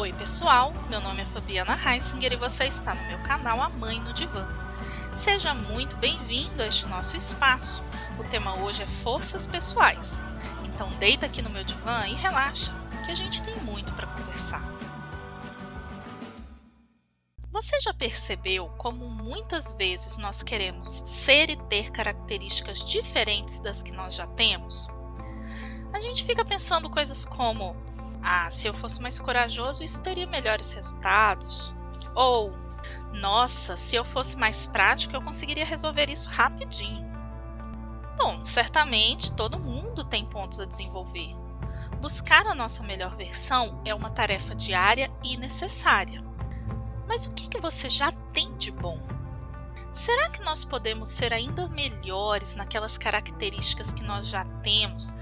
Oi, pessoal. Meu nome é Fabiana Heisinger e você está no meu canal A Mãe no Divã. Seja muito bem-vindo a este nosso espaço. O tema hoje é forças pessoais. Então, deita aqui no meu divã e relaxa, que a gente tem muito para conversar. Você já percebeu como muitas vezes nós queremos ser e ter características diferentes das que nós já temos? A gente fica pensando coisas como: ah, se eu fosse mais corajoso, isso teria melhores resultados. Ou, nossa, se eu fosse mais prático, eu conseguiria resolver isso rapidinho. Bom, certamente todo mundo tem pontos a desenvolver. Buscar a nossa melhor versão é uma tarefa diária e necessária. Mas o que, que você já tem de bom? Será que nós podemos ser ainda melhores naquelas características que nós já temos,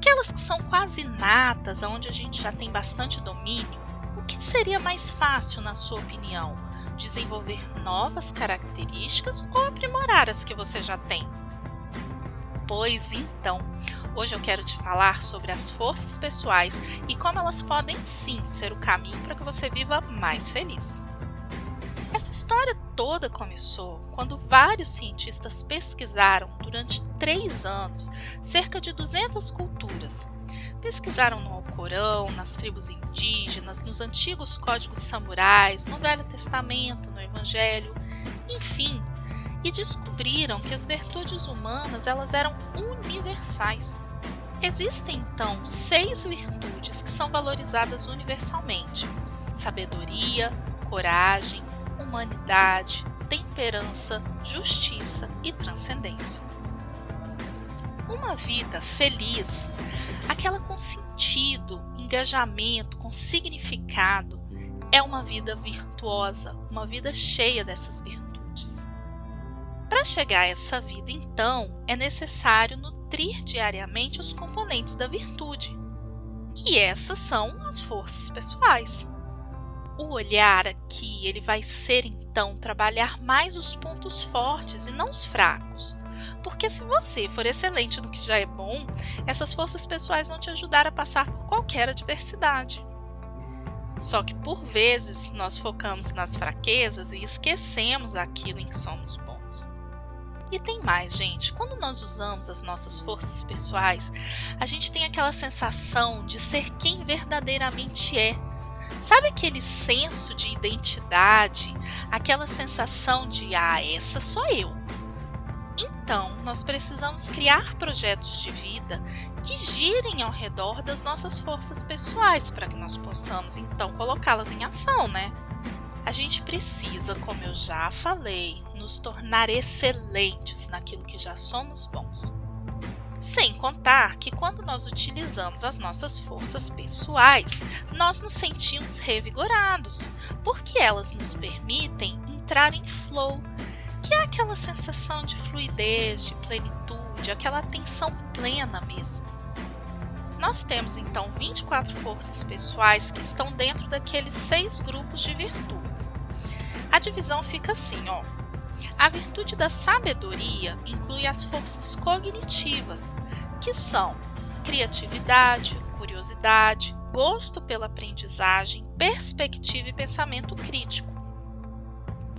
aquelas que são quase natas, onde a gente já tem bastante domínio, o que seria mais fácil, na sua opinião? Desenvolver novas características ou aprimorar as que você já tem? Pois então, hoje eu quero te falar sobre as forças pessoais e como elas podem sim ser o caminho para que você viva mais feliz. Essa história toda começou quando vários cientistas pesquisaram durante três anos cerca de 200 culturas. Pesquisaram no Alcorão, nas tribos indígenas, nos antigos códigos samurais, no Velho Testamento, no Evangelho, enfim, e descobriram que as virtudes humanas elas eram universais. Existem então seis virtudes que são valorizadas universalmente: sabedoria, coragem, humanidade, temperança, justiça e transcendência. Uma vida feliz, aquela com sentido, engajamento, com significado, é uma vida virtuosa, uma vida cheia dessas virtudes. Para chegar a essa vida, então, é necessário nutrir diariamente os componentes da virtude. E essas são as forças pessoais. O olhar aqui, ele vai ser então trabalhar mais os pontos fortes e não os fracos. Porque se você for excelente no que já é bom, essas forças pessoais vão te ajudar a passar por qualquer adversidade. Só que por vezes nós focamos nas fraquezas e esquecemos aquilo em que somos bons. E tem mais, gente. Quando nós usamos as nossas forças pessoais, a gente tem aquela sensação de ser quem verdadeiramente é Sabe aquele senso de identidade, aquela sensação de ah, essa sou eu? Então, nós precisamos criar projetos de vida que girem ao redor das nossas forças pessoais para que nós possamos então colocá-las em ação, né? A gente precisa, como eu já falei, nos tornar excelentes naquilo que já somos bons. Sem contar que quando nós utilizamos as nossas forças pessoais, nós nos sentimos revigorados, porque elas nos permitem entrar em flow, que é aquela sensação de fluidez, de plenitude, aquela atenção plena mesmo. Nós temos então 24 forças pessoais que estão dentro daqueles seis grupos de virtudes. A divisão fica assim, ó. A virtude da sabedoria inclui as forças cognitivas, que são criatividade, curiosidade, gosto pela aprendizagem, perspectiva e pensamento crítico.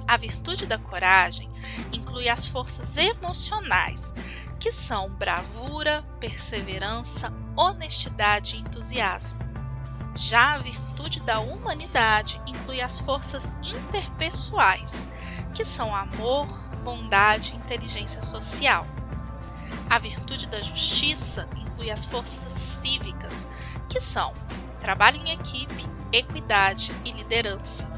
A virtude da coragem inclui as forças emocionais, que são bravura, perseverança, honestidade e entusiasmo. Já a virtude da humanidade inclui as forças interpessoais, que são amor, bondade e inteligência social. A virtude da justiça inclui as forças cívicas, que são trabalho em equipe, equidade e liderança.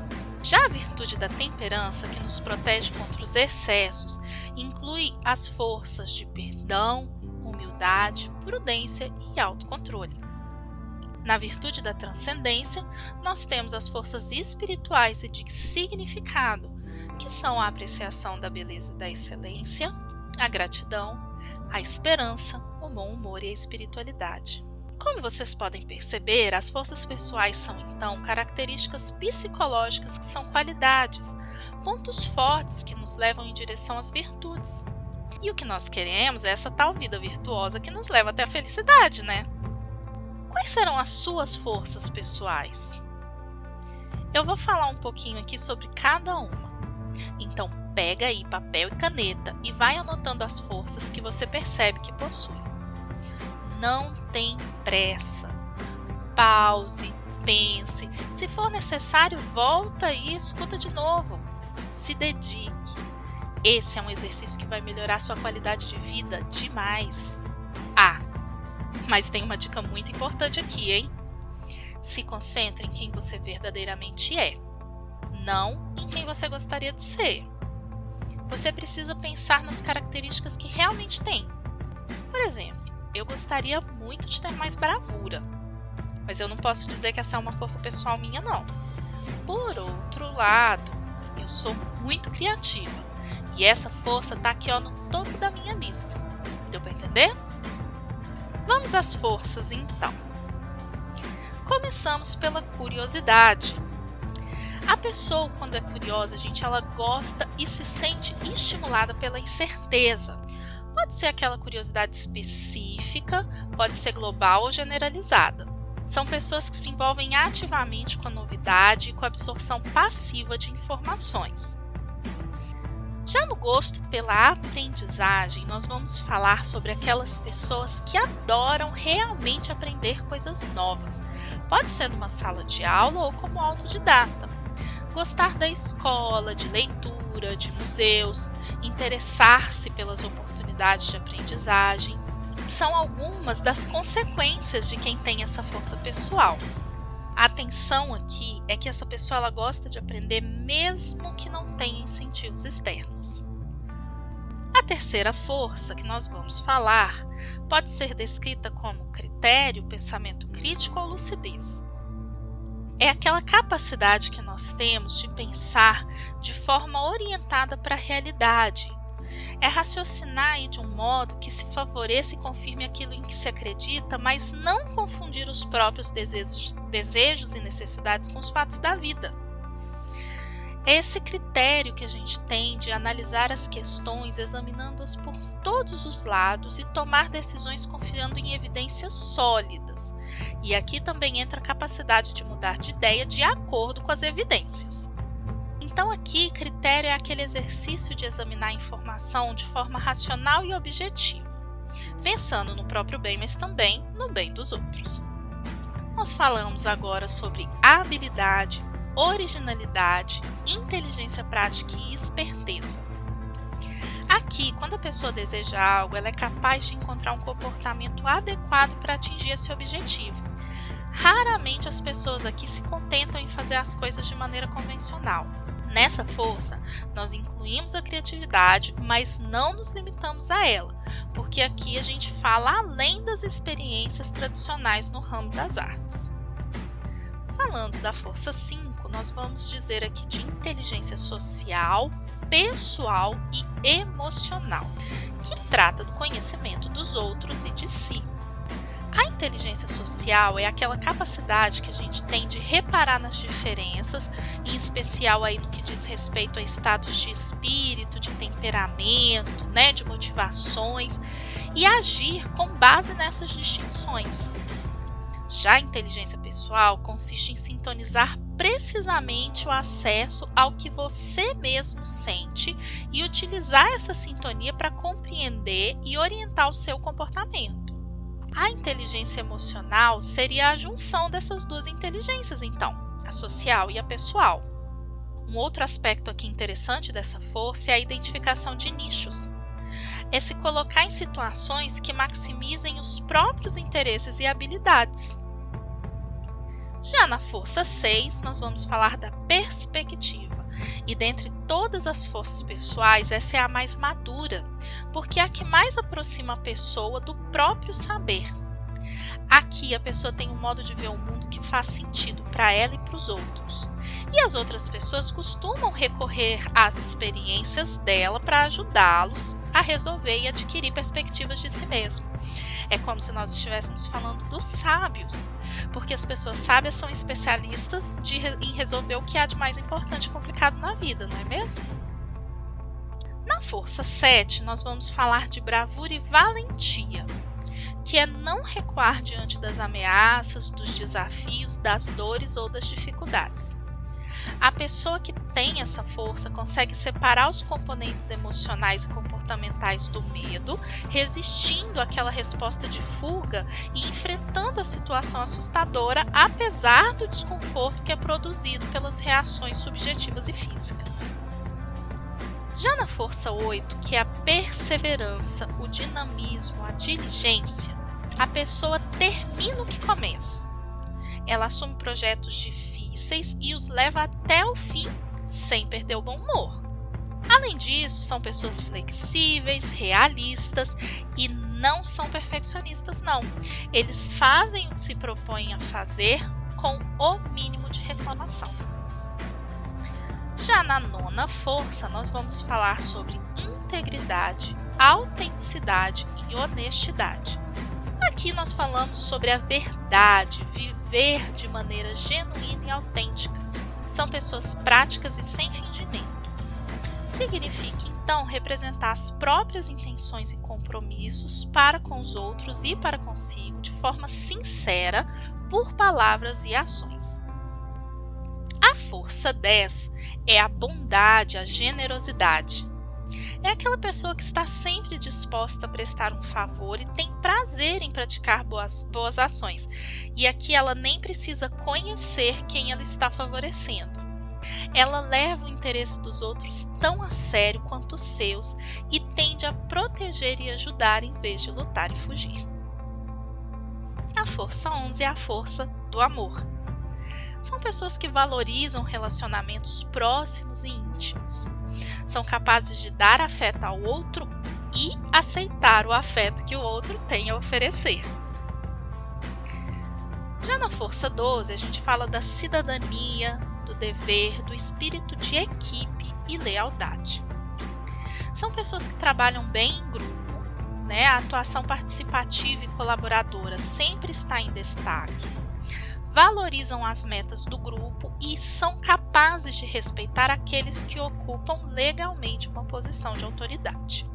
Já a virtude da temperança, que nos protege contra os excessos, inclui as forças de perdão, humildade, prudência e autocontrole. Na virtude da transcendência, nós temos as forças espirituais e de significado, que são a apreciação da beleza e da excelência, a gratidão, a esperança, o bom humor e a espiritualidade. Como vocês podem perceber, as forças pessoais são então características psicológicas que são qualidades, pontos fortes que nos levam em direção às virtudes. E o que nós queremos é essa tal vida virtuosa que nos leva até a felicidade, né? Quais serão as suas forças pessoais? Eu vou falar um pouquinho aqui sobre cada uma. Então, pega aí papel e caneta e vai anotando as forças que você percebe que possui. Não tem pressa. Pause, pense. Se for necessário, volta e escuta de novo. Se dedique. Esse é um exercício que vai melhorar sua qualidade de vida demais. Ah, mas tem uma dica muito importante aqui, hein? Se concentre em quem você verdadeiramente é, não em quem você gostaria de ser. Você precisa pensar nas características que realmente tem. Por exemplo, eu gostaria muito de ter mais bravura, mas eu não posso dizer que essa é uma força pessoal minha, não. Por outro lado, eu sou muito criativa e essa força está aqui ó, no topo da minha lista. Deu para entender? Vamos às forças então. Começamos pela curiosidade. A pessoa, quando é curiosa, gente, ela gosta e se sente estimulada pela incerteza. Pode ser aquela curiosidade específica, pode ser global ou generalizada. São pessoas que se envolvem ativamente com a novidade e com a absorção passiva de informações. Já no gosto pela aprendizagem, nós vamos falar sobre aquelas pessoas que adoram realmente aprender coisas novas. Pode ser numa sala de aula ou como autodidata. Gostar da escola, de leitura, de museus, interessar-se pelas oportunidades de aprendizagem, são algumas das consequências de quem tem essa força pessoal. A atenção aqui é que essa pessoa ela gosta de aprender mesmo que não tenha incentivos externos. A terceira força que nós vamos falar pode ser descrita como critério, pensamento crítico ou lucidez. É aquela capacidade que nós temos de pensar de forma orientada para a realidade, é raciocinar de um modo que se favoreça e confirme aquilo em que se acredita, mas não confundir os próprios desejos, desejos e necessidades com os fatos da vida. Esse critério que a gente tem de analisar as questões, examinando-as por todos os lados e tomar decisões confiando em evidências sólidas. E aqui também entra a capacidade de mudar de ideia de acordo com as evidências. Então, aqui, critério é aquele exercício de examinar a informação de forma racional e objetiva, pensando no próprio bem, mas também no bem dos outros. Nós falamos agora sobre habilidade, originalidade, inteligência prática e esperteza. Aqui, quando a pessoa deseja algo, ela é capaz de encontrar um comportamento adequado para atingir esse objetivo. Raramente as pessoas aqui se contentam em fazer as coisas de maneira convencional. Nessa força, nós incluímos a criatividade, mas não nos limitamos a ela, porque aqui a gente fala além das experiências tradicionais no ramo das artes. Falando da força 5, nós vamos dizer aqui de inteligência social, pessoal e emocional, que trata do conhecimento dos outros e de si. A inteligência social é aquela capacidade que a gente tem de reparar nas diferenças, em especial aí no que diz respeito a estados de espírito, de temperamento, né, de motivações, e agir com base nessas distinções. Já a inteligência pessoal consiste em sintonizar precisamente o acesso ao que você mesmo sente e utilizar essa sintonia para compreender e orientar o seu comportamento. A inteligência emocional seria a junção dessas duas inteligências, então, a social e a pessoal. Um outro aspecto aqui interessante dessa força é a identificação de nichos. É se colocar em situações que maximizem os próprios interesses e habilidades. Já na força 6, nós vamos falar da perspectiva. E dentre todas as forças pessoais, essa é a mais madura, porque é a que mais aproxima a pessoa do próprio saber. Aqui a pessoa tem um modo de ver o mundo que faz sentido para ela e para os outros. E as outras pessoas costumam recorrer às experiências dela para ajudá-los a resolver e adquirir perspectivas de si mesmo. É como se nós estivéssemos falando dos sábios, porque as pessoas sábias são especialistas de, em resolver o que há de mais importante e complicado na vida, não é mesmo? Na força 7, nós vamos falar de bravura e valentia, que é não recuar diante das ameaças, dos desafios, das dores ou das dificuldades. A pessoa que tem essa força consegue separar os componentes emocionais e comportamentais do medo, resistindo àquela resposta de fuga e enfrentando a situação assustadora, apesar do desconforto que é produzido pelas reações subjetivas e físicas. Já na força 8, que é a perseverança, o dinamismo, a diligência, a pessoa termina o que começa. Ela assume projetos difíceis e os leva até o fim sem perder o bom humor. Além disso, são pessoas flexíveis, realistas e não são perfeccionistas, não. Eles fazem o que se propõem a fazer com o mínimo de reclamação. Já na nona força, nós vamos falar sobre integridade, autenticidade e honestidade. Aqui nós falamos sobre a verdade, viver de maneira genuína e autêntica. São pessoas práticas e sem fingimento. Significa então representar as próprias intenções e compromissos para com os outros e para consigo de forma sincera por palavras e ações. A força 10 é a bondade, a generosidade. É aquela pessoa que está sempre disposta a prestar um favor e tem prazer em praticar boas, boas ações. E aqui ela nem precisa conhecer quem ela está favorecendo. Ela leva o interesse dos outros tão a sério quanto os seus e tende a proteger e ajudar em vez de lutar e fugir. A força 11 é a força do amor. São pessoas que valorizam relacionamentos próximos e íntimos são capazes de dar afeto ao outro e aceitar o afeto que o outro tem a oferecer. Já na Força 12, a gente fala da cidadania, do dever, do espírito de equipe e lealdade. São pessoas que trabalham bem em grupo, né? a atuação participativa e colaboradora sempre está em destaque valorizam as metas do grupo e são capazes de respeitar aqueles que ocupam legalmente uma posição de autoridade.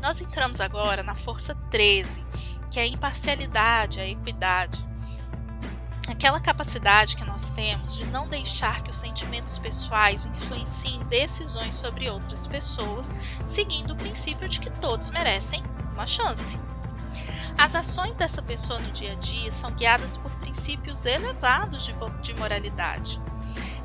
Nós entramos agora na força 13, que é a imparcialidade, a equidade. Aquela capacidade que nós temos de não deixar que os sentimentos pessoais influenciem decisões sobre outras pessoas, seguindo o princípio de que todos merecem uma chance. As ações dessa pessoa no dia a dia são guiadas por princípios elevados de, de moralidade.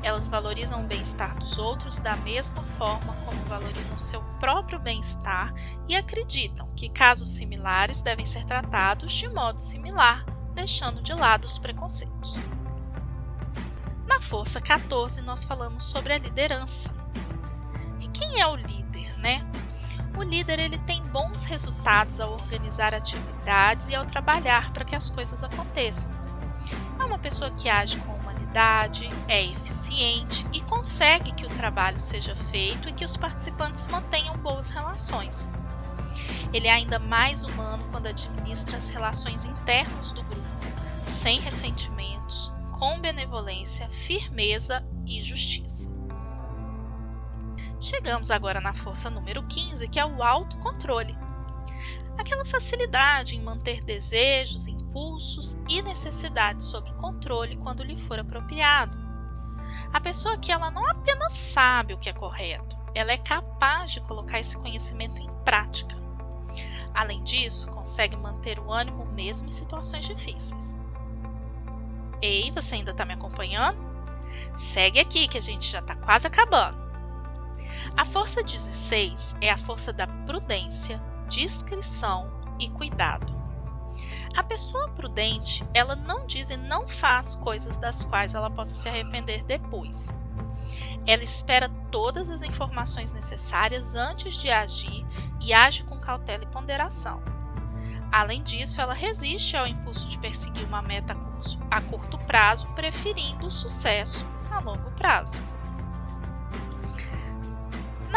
Elas valorizam o bem-estar dos outros da mesma forma como valorizam seu próprio bem-estar e acreditam que casos similares devem ser tratados de modo similar, deixando de lado os preconceitos. Na Força 14, nós falamos sobre a liderança. E quem é o líder, né? O líder ele tem bons resultados ao organizar atividades e ao trabalhar para que as coisas aconteçam. É uma pessoa que age com humanidade, é eficiente e consegue que o trabalho seja feito e que os participantes mantenham boas relações. Ele é ainda mais humano quando administra as relações internas do grupo, sem ressentimentos, com benevolência, firmeza e justiça. Chegamos agora na força número 15, que é o autocontrole. Aquela facilidade em manter desejos, impulsos e necessidades sob controle quando lhe for apropriado. A pessoa que ela não apenas sabe o que é correto, ela é capaz de colocar esse conhecimento em prática. Além disso, consegue manter o ânimo mesmo em situações difíceis. Ei, você ainda está me acompanhando? Segue aqui que a gente já está quase acabando. A força 16 é a força da prudência, discrição e cuidado. A pessoa prudente, ela não diz e não faz coisas das quais ela possa se arrepender depois. Ela espera todas as informações necessárias antes de agir e age com cautela e ponderação. Além disso, ela resiste ao impulso de perseguir uma meta a curto prazo, preferindo o sucesso a longo prazo.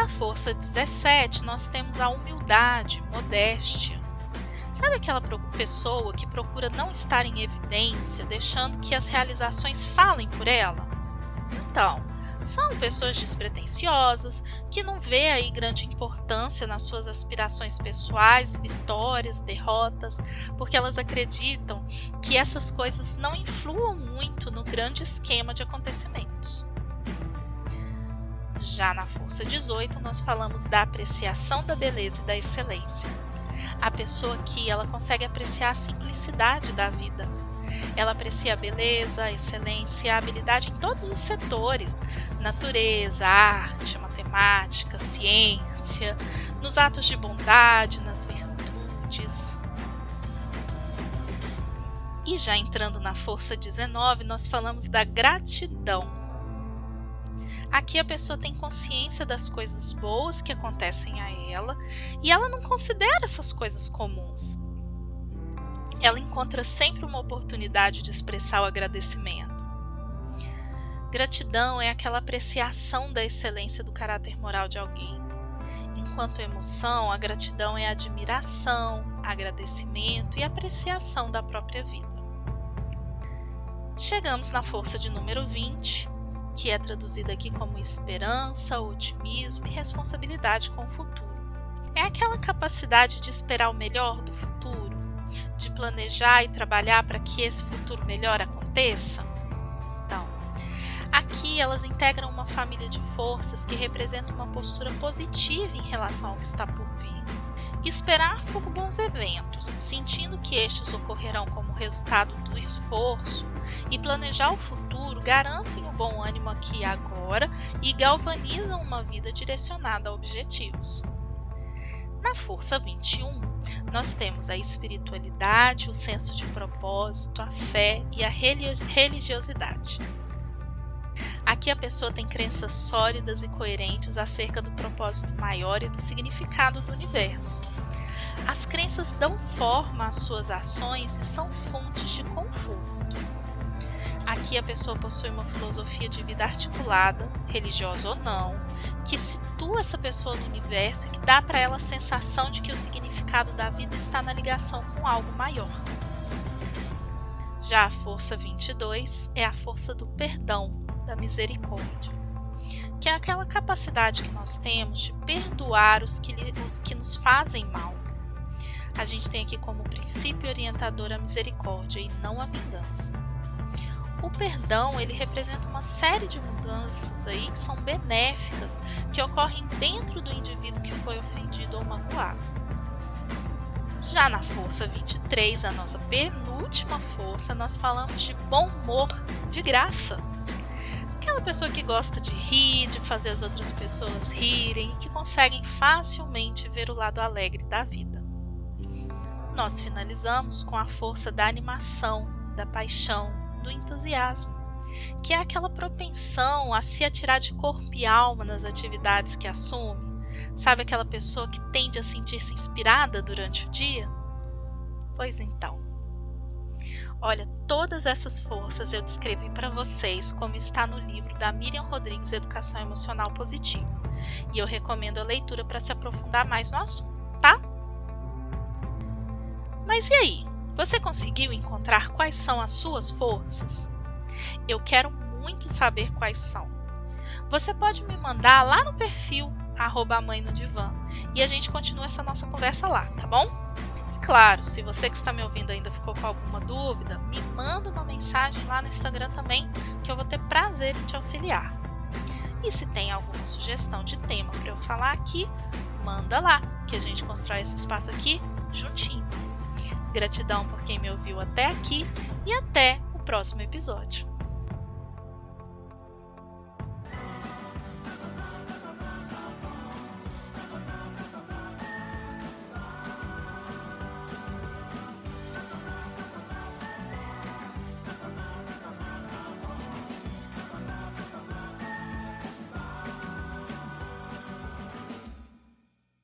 Na força 17, nós temos a humildade, modéstia. Sabe aquela pessoa que procura não estar em evidência, deixando que as realizações falem por ela? Então, São pessoas despretensiosas, que não vê aí grande importância nas suas aspirações pessoais, vitórias, derrotas, porque elas acreditam que essas coisas não influam muito no grande esquema de acontecimentos. Já na força 18, nós falamos da apreciação da beleza e da excelência. A pessoa que ela consegue apreciar a simplicidade da vida. Ela aprecia a beleza, a excelência, a habilidade em todos os setores: natureza, arte, matemática, ciência, nos atos de bondade, nas virtudes. E já entrando na força 19, nós falamos da gratidão Aqui a pessoa tem consciência das coisas boas que acontecem a ela e ela não considera essas coisas comuns. Ela encontra sempre uma oportunidade de expressar o agradecimento. Gratidão é aquela apreciação da excelência do caráter moral de alguém. Enquanto emoção, a gratidão é admiração, agradecimento e apreciação da própria vida. Chegamos na força de número 20, que é traduzida aqui como esperança, otimismo e responsabilidade com o futuro. É aquela capacidade de esperar o melhor do futuro, de planejar e trabalhar para que esse futuro melhor aconteça? Então, aqui elas integram uma família de forças que representam uma postura positiva em relação ao que está por. Esperar por bons eventos, sentindo que estes ocorrerão como resultado do esforço, e planejar o futuro garantem o bom ânimo aqui e agora e galvanizam uma vida direcionada a objetivos. Na força 21, nós temos a espiritualidade, o senso de propósito, a fé e a religiosidade. Aqui a pessoa tem crenças sólidas e coerentes acerca do propósito maior e do significado do universo. As crenças dão forma às suas ações e são fontes de conforto. Aqui a pessoa possui uma filosofia de vida articulada, religiosa ou não, que situa essa pessoa no universo e que dá para ela a sensação de que o significado da vida está na ligação com algo maior. Já a força 22 é a força do perdão, da misericórdia, que é aquela capacidade que nós temos de perdoar os que, os que nos fazem mal. A gente tem aqui como princípio orientador a misericórdia e não a vingança. O perdão, ele representa uma série de mudanças aí que são benéficas, que ocorrem dentro do indivíduo que foi ofendido ou magoado. Já na força 23, a nossa penúltima força, nós falamos de bom humor de graça. Aquela pessoa que gosta de rir, de fazer as outras pessoas rirem e que conseguem facilmente ver o lado alegre da vida. Nós finalizamos com a força da animação, da paixão, do entusiasmo, que é aquela propensão a se atirar de corpo e alma nas atividades que assume. Sabe aquela pessoa que tende a sentir-se inspirada durante o dia? Pois então, Olha, todas essas forças eu descrevi para vocês como está no livro da Miriam Rodrigues Educação Emocional Positiva. E eu recomendo a leitura para se aprofundar mais no assunto, tá? Mas e aí? Você conseguiu encontrar quais são as suas forças? Eu quero muito saber quais são. Você pode me mandar lá no perfil arroba mãe no divã e a gente continua essa nossa conversa lá, tá bom? Claro, se você que está me ouvindo ainda ficou com alguma dúvida, me manda uma mensagem lá no Instagram também, que eu vou ter prazer em te auxiliar. E se tem alguma sugestão de tema para eu falar aqui, manda lá, que a gente constrói esse espaço aqui juntinho. Gratidão por quem me ouviu até aqui e até o próximo episódio.